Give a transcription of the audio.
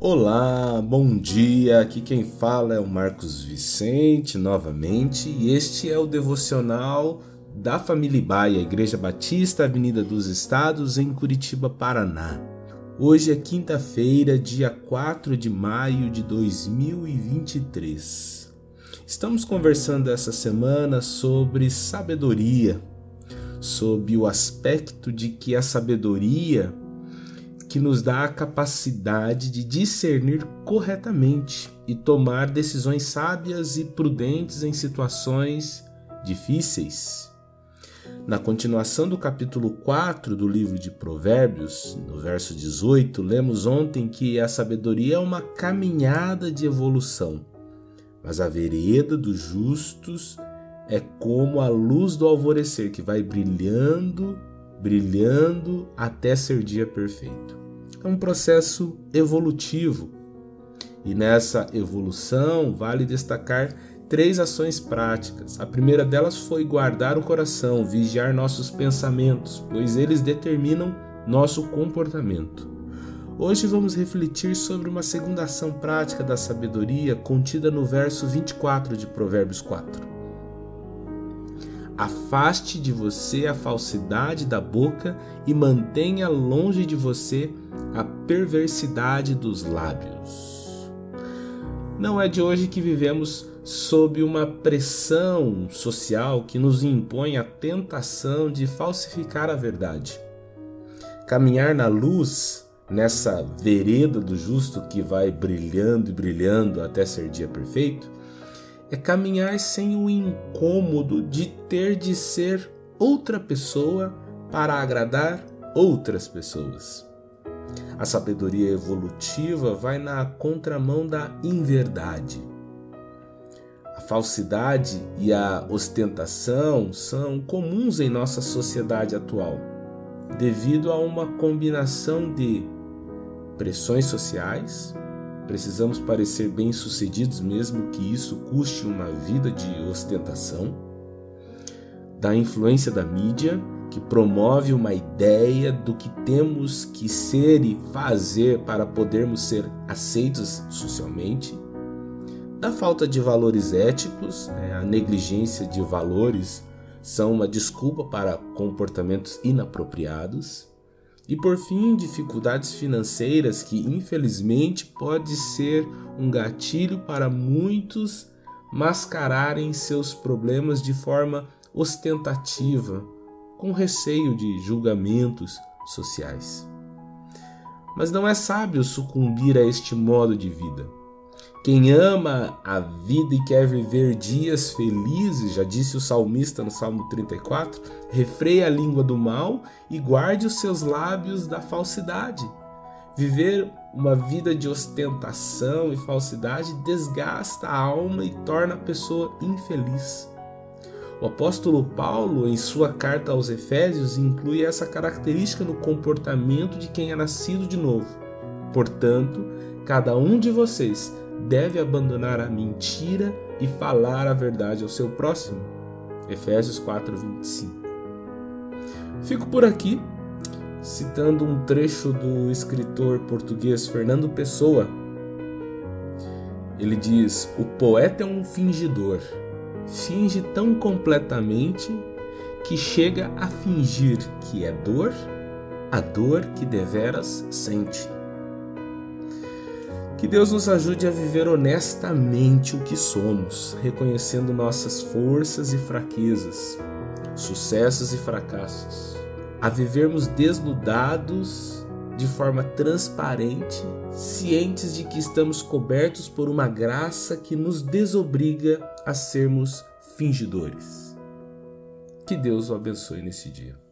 Olá, bom dia. Aqui quem fala é o Marcos Vicente novamente e este é o devocional da Família Baia, Igreja Batista, Avenida dos Estados, em Curitiba, Paraná. Hoje é quinta-feira, dia 4 de maio de 2023. Estamos conversando essa semana sobre sabedoria, sobre o aspecto de que a sabedoria que nos dá a capacidade de discernir corretamente e tomar decisões sábias e prudentes em situações difíceis. Na continuação do capítulo 4 do livro de Provérbios, no verso 18, lemos ontem que a sabedoria é uma caminhada de evolução, mas a vereda dos justos é como a luz do alvorecer que vai brilhando, brilhando até ser dia perfeito é um processo evolutivo. E nessa evolução vale destacar três ações práticas. A primeira delas foi guardar o coração, vigiar nossos pensamentos, pois eles determinam nosso comportamento. Hoje vamos refletir sobre uma segunda ação prática da sabedoria contida no verso 24 de Provérbios 4. Afaste de você a falsidade da boca e mantenha longe de você a perversidade dos lábios. Não é de hoje que vivemos sob uma pressão social que nos impõe a tentação de falsificar a verdade. Caminhar na luz, nessa vereda do justo que vai brilhando e brilhando até ser dia perfeito, é caminhar sem o incômodo de ter de ser outra pessoa para agradar outras pessoas. A sabedoria evolutiva vai na contramão da inverdade. A falsidade e a ostentação são comuns em nossa sociedade atual, devido a uma combinação de pressões sociais, Precisamos parecer bem-sucedidos, mesmo que isso custe uma vida de ostentação. Da influência da mídia, que promove uma ideia do que temos que ser e fazer para podermos ser aceitos socialmente. Da falta de valores éticos, né, a negligência de valores são uma desculpa para comportamentos inapropriados e por fim, dificuldades financeiras que infelizmente pode ser um gatilho para muitos mascararem seus problemas de forma ostentativa, com receio de julgamentos sociais. Mas não é sábio sucumbir a este modo de vida. Quem ama a vida e quer viver dias felizes, já disse o salmista no Salmo 34, refreie a língua do mal e guarde os seus lábios da falsidade. Viver uma vida de ostentação e falsidade desgasta a alma e torna a pessoa infeliz. O apóstolo Paulo, em sua carta aos Efésios, inclui essa característica no comportamento de quem é nascido de novo. Portanto, cada um de vocês deve abandonar a mentira e falar a verdade ao seu próximo. Efésios 4:25. Fico por aqui citando um trecho do escritor português Fernando Pessoa. Ele diz: "O poeta é um fingidor. Finge tão completamente que chega a fingir que é dor, a dor que deveras sente." Que Deus nos ajude a viver honestamente o que somos, reconhecendo nossas forças e fraquezas, sucessos e fracassos, a vivermos desnudados de forma transparente, cientes de que estamos cobertos por uma graça que nos desobriga a sermos fingidores. Que Deus o abençoe nesse dia.